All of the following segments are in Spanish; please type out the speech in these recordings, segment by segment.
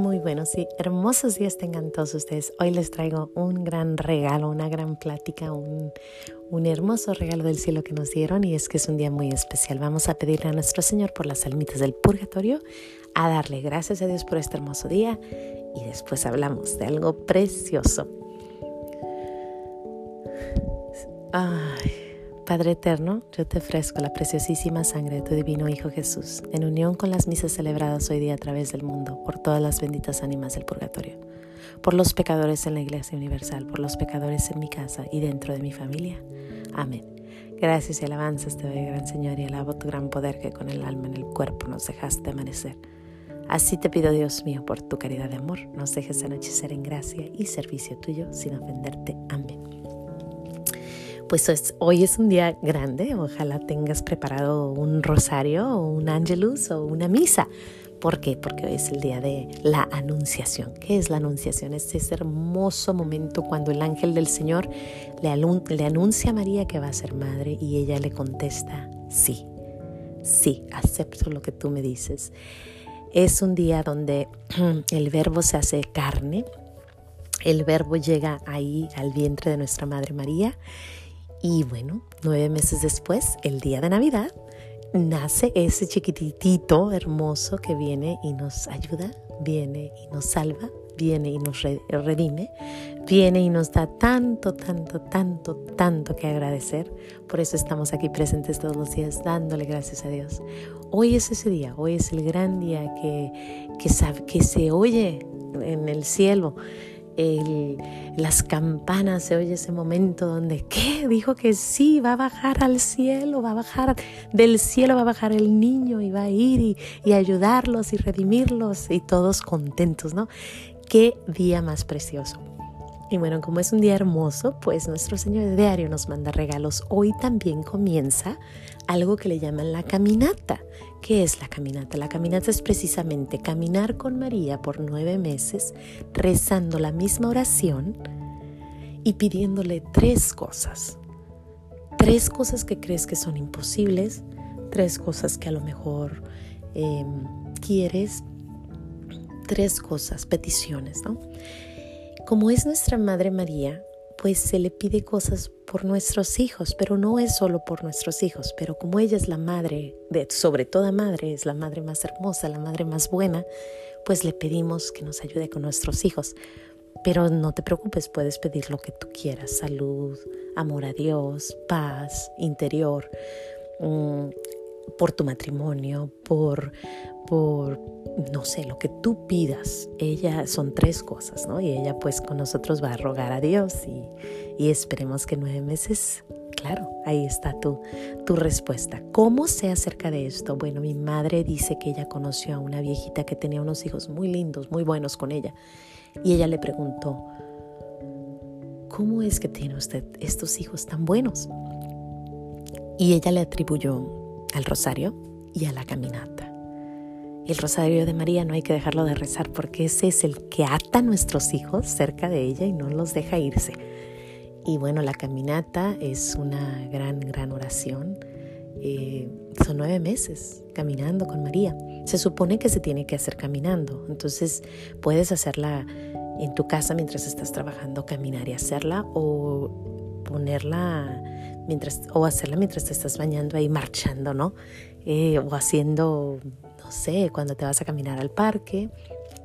Muy buenos y hermosos días tengan todos ustedes. Hoy les traigo un gran regalo, una gran plática, un, un, hermoso regalo del cielo que nos dieron y es que es un día muy especial. Vamos a pedirle a nuestro Señor por las almitas del purgatorio, a darle gracias a Dios por este hermoso día y después hablamos de algo precioso. Ay. Padre eterno, yo te ofrezco la preciosísima sangre de tu divino Hijo Jesús, en unión con las misas celebradas hoy día a través del mundo, por todas las benditas ánimas del purgatorio, por los pecadores en la Iglesia Universal, por los pecadores en mi casa y dentro de mi familia. Amén. Gracias y alabanzas te doy, gran Señor, y alabo tu gran poder que con el alma en el cuerpo nos dejaste amanecer. Así te pido, Dios mío, por tu caridad de amor, nos dejes anochecer en gracia y servicio tuyo sin ofenderte. Amén pues hoy es un día grande, ojalá tengas preparado un rosario o un ángelus o una misa. ¿Por qué? Porque hoy es el día de la anunciación. ¿Qué es la anunciación? Es ese hermoso momento cuando el ángel del Señor le, le anuncia a María que va a ser madre y ella le contesta, sí, sí, acepto lo que tú me dices. Es un día donde el verbo se hace carne, el verbo llega ahí al vientre de nuestra Madre María y bueno, nueve meses después, el día de Navidad, nace ese chiquitito hermoso que viene y nos ayuda, viene y nos salva, viene y nos redime, viene y nos da tanto, tanto, tanto, tanto que agradecer. Por eso estamos aquí presentes todos los días dándole gracias a Dios. Hoy es ese día, hoy es el gran día que, que, sabe, que se oye en el cielo las campanas, se oye ese momento donde, ¿qué? Dijo que sí, va a bajar al cielo, va a bajar del cielo, va a bajar el niño y va a ir y, y ayudarlos y redimirlos y todos contentos, ¿no? Qué día más precioso. Y bueno, como es un día hermoso, pues nuestro Señor de diario nos manda regalos. Hoy también comienza algo que le llaman la caminata. ¿Qué es la caminata? La caminata es precisamente caminar con María por nueve meses, rezando la misma oración y pidiéndole tres cosas. Tres cosas que crees que son imposibles, tres cosas que a lo mejor em, quieres, tres cosas, peticiones, ¿no? Como es nuestra Madre María, pues se le pide cosas por nuestros hijos, pero no es solo por nuestros hijos, pero como ella es la madre, de, sobre toda madre, es la madre más hermosa, la madre más buena, pues le pedimos que nos ayude con nuestros hijos. Pero no te preocupes, puedes pedir lo que tú quieras, salud, amor a Dios, paz interior, mm, por tu matrimonio, por, por, no sé, lo que tú pidas. Ella son tres cosas, ¿no? Y ella pues con nosotros va a rogar a Dios y, y esperemos que nueve meses, claro, ahí está tu, tu respuesta. ¿Cómo sé acerca de esto? Bueno, mi madre dice que ella conoció a una viejita que tenía unos hijos muy lindos, muy buenos con ella. Y ella le preguntó, ¿cómo es que tiene usted estos hijos tan buenos? Y ella le atribuyó al rosario y a la caminata. El rosario de María no hay que dejarlo de rezar porque ese es el que ata a nuestros hijos cerca de ella y no los deja irse. Y bueno, la caminata es una gran, gran oración. Eh, son nueve meses caminando con María. Se supone que se tiene que hacer caminando. Entonces puedes hacerla en tu casa mientras estás trabajando, caminar y hacerla o ponerla mientras, o hacerla mientras te estás bañando ahí marchando, ¿no? Eh, o haciendo, no sé, cuando te vas a caminar al parque,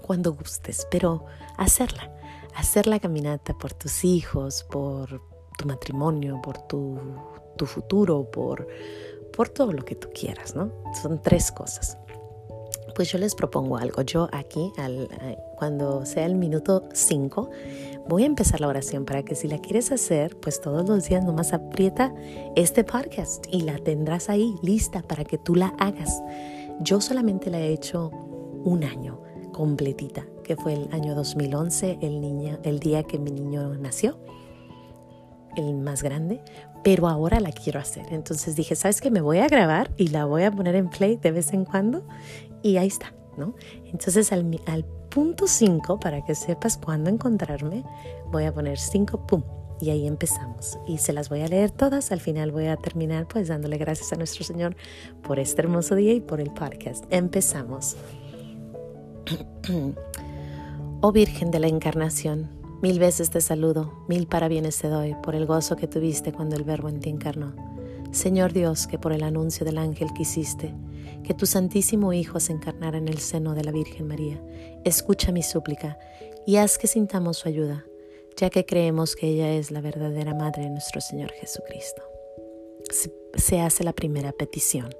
cuando gustes, pero hacerla, hacer la caminata por tus hijos, por tu matrimonio, por tu, tu futuro, por, por todo lo que tú quieras, ¿no? Son tres cosas. Pues yo les propongo algo. Yo aquí, al, eh, cuando sea el minuto 5, voy a empezar la oración para que si la quieres hacer, pues todos los días nomás aprieta este podcast y la tendrás ahí lista para que tú la hagas. Yo solamente la he hecho un año completita, que fue el año 2011, el, niño, el día que mi niño nació, el más grande, pero ahora la quiero hacer. Entonces dije, ¿sabes qué? Me voy a grabar y la voy a poner en play de vez en cuando y ahí está, ¿no? Entonces al, punto 5, para que sepas cuándo encontrarme, voy a poner 5, pum, y ahí empezamos. Y se las voy a leer todas. Al final voy a terminar pues dándole gracias a nuestro Señor por este hermoso día y por el podcast. Empezamos. Oh Virgen de la Encarnación, mil veces te saludo, mil parabienes te doy por el gozo que tuviste cuando el Verbo en ti encarnó. Señor Dios, que por el anuncio del ángel quisiste que tu Santísimo Hijo se encarnara en el seno de la Virgen María, escucha mi súplica y haz que sintamos su ayuda, ya que creemos que ella es la verdadera Madre de nuestro Señor Jesucristo. Se hace la primera petición.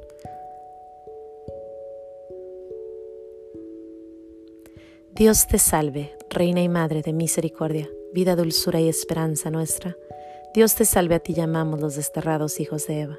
Dios te salve, Reina y Madre de misericordia, vida, dulzura y esperanza nuestra. Dios te salve, a ti llamamos los desterrados hijos de Eva.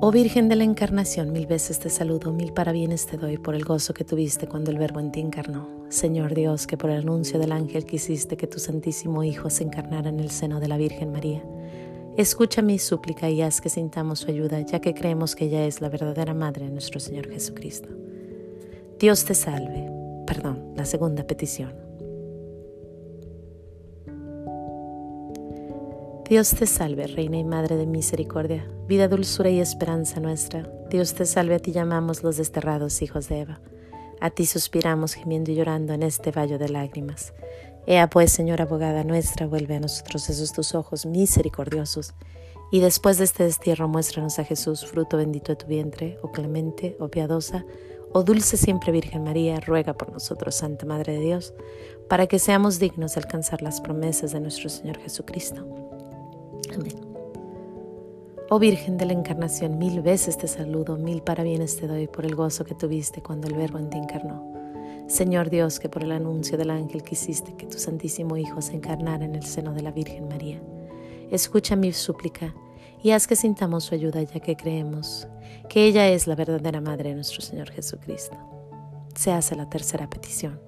Oh Virgen de la Encarnación, mil veces te saludo, mil parabienes te doy por el gozo que tuviste cuando el Verbo en ti encarnó. Señor Dios, que por el anuncio del ángel quisiste que tu Santísimo Hijo se encarnara en el seno de la Virgen María. Escucha mi súplica y haz que sintamos su ayuda, ya que creemos que ella es la verdadera Madre de nuestro Señor Jesucristo. Dios te salve. Perdón, la segunda petición. Dios te salve, Reina y Madre de Misericordia, vida, dulzura y esperanza nuestra. Dios te salve, a ti llamamos los desterrados hijos de Eva. A ti suspiramos gimiendo y llorando en este valle de lágrimas. Ea pues, Señora abogada nuestra, vuelve a nosotros esos tus ojos misericordiosos. Y después de este destierro muéstranos a Jesús, fruto bendito de tu vientre, oh clemente, oh piadosa, oh dulce siempre Virgen María, ruega por nosotros, Santa Madre de Dios, para que seamos dignos de alcanzar las promesas de nuestro Señor Jesucristo. Oh Virgen de la Encarnación, mil veces te saludo, mil parabienes te doy por el gozo que tuviste cuando el Verbo en ti encarnó. Señor Dios, que por el anuncio del ángel quisiste que tu Santísimo Hijo se encarnara en el seno de la Virgen María. Escucha mi súplica y haz que sintamos su ayuda ya que creemos que ella es la verdadera Madre de nuestro Señor Jesucristo. Se hace la tercera petición.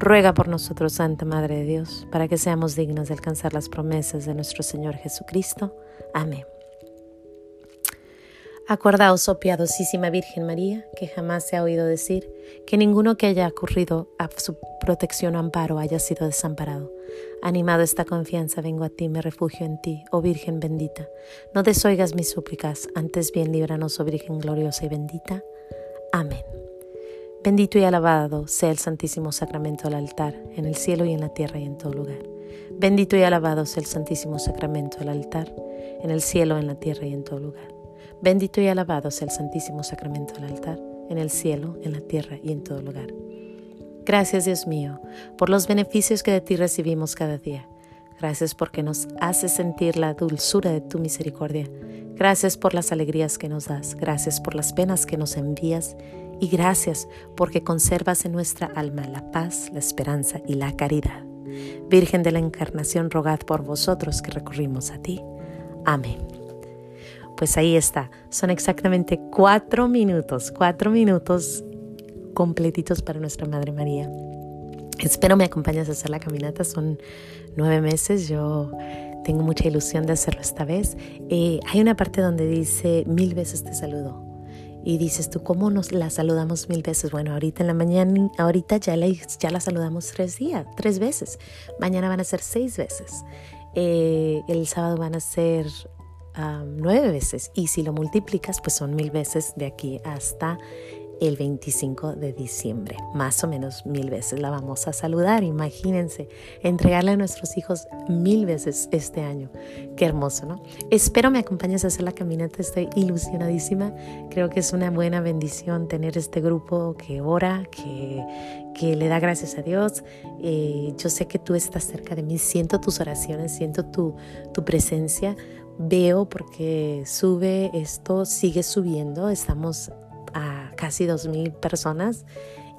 Ruega por nosotros, Santa Madre de Dios, para que seamos dignos de alcanzar las promesas de nuestro Señor Jesucristo. Amén. Acordaos, oh piadosísima Virgen María, que jamás se ha oído decir que ninguno que haya ocurrido a su protección o amparo haya sido desamparado. Animado esta confianza, vengo a ti, me refugio en ti, oh Virgen bendita. No desoigas mis súplicas, antes bien líbranos, oh Virgen gloriosa y bendita. Amén. Bendito y alabado sea el Santísimo Sacramento del altar, en el cielo y en la tierra y en todo lugar. Bendito y alabado sea el Santísimo Sacramento del altar, en el cielo, en la tierra y en todo lugar. Bendito y alabado sea el Santísimo Sacramento del altar, en el cielo, en la tierra y en todo lugar. Gracias Dios mío por los beneficios que de ti recibimos cada día. Gracias porque nos haces sentir la dulzura de tu misericordia. Gracias por las alegrías que nos das. Gracias por las penas que nos envías. Y gracias porque conservas en nuestra alma la paz, la esperanza y la caridad. Virgen de la Encarnación, rogad por vosotros que recurrimos a ti. Amén. Pues ahí está, son exactamente cuatro minutos, cuatro minutos completitos para nuestra Madre María. Espero me acompañes a hacer la caminata, son nueve meses, yo tengo mucha ilusión de hacerlo esta vez. Eh, hay una parte donde dice, mil veces te saludo. Y dices tú, ¿cómo nos la saludamos mil veces? Bueno, ahorita en la mañana, ahorita ya la, ya la saludamos tres días, tres veces. Mañana van a ser seis veces. Eh, el sábado van a ser nueve veces. Y si lo multiplicas, pues son mil veces de aquí hasta el 25 de diciembre. Más o menos mil veces la vamos a saludar. Imagínense, entregarle a nuestros hijos mil veces este año. Qué hermoso, ¿no? Espero me acompañes a hacer la caminata. Estoy ilusionadísima. Creo que es una buena bendición tener este grupo que ora, que, que le da gracias a Dios. Eh, yo sé que tú estás cerca de mí. Siento tus oraciones, siento tu, tu presencia veo porque sube esto, sigue subiendo, estamos a casi 2.000 personas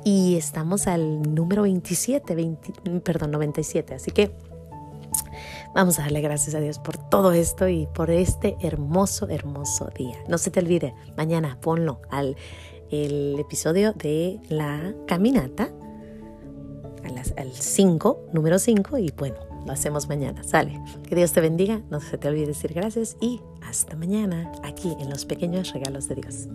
y estamos al número 27, perdón, 97. Así que vamos a darle gracias a Dios por todo esto y por este hermoso, hermoso día. No se te olvide, mañana ponlo al episodio de la caminata al 5, número 5 y bueno, lo hacemos mañana. Sale. Que Dios te bendiga, no se te olvide decir gracias y hasta mañana aquí en los pequeños regalos de Dios.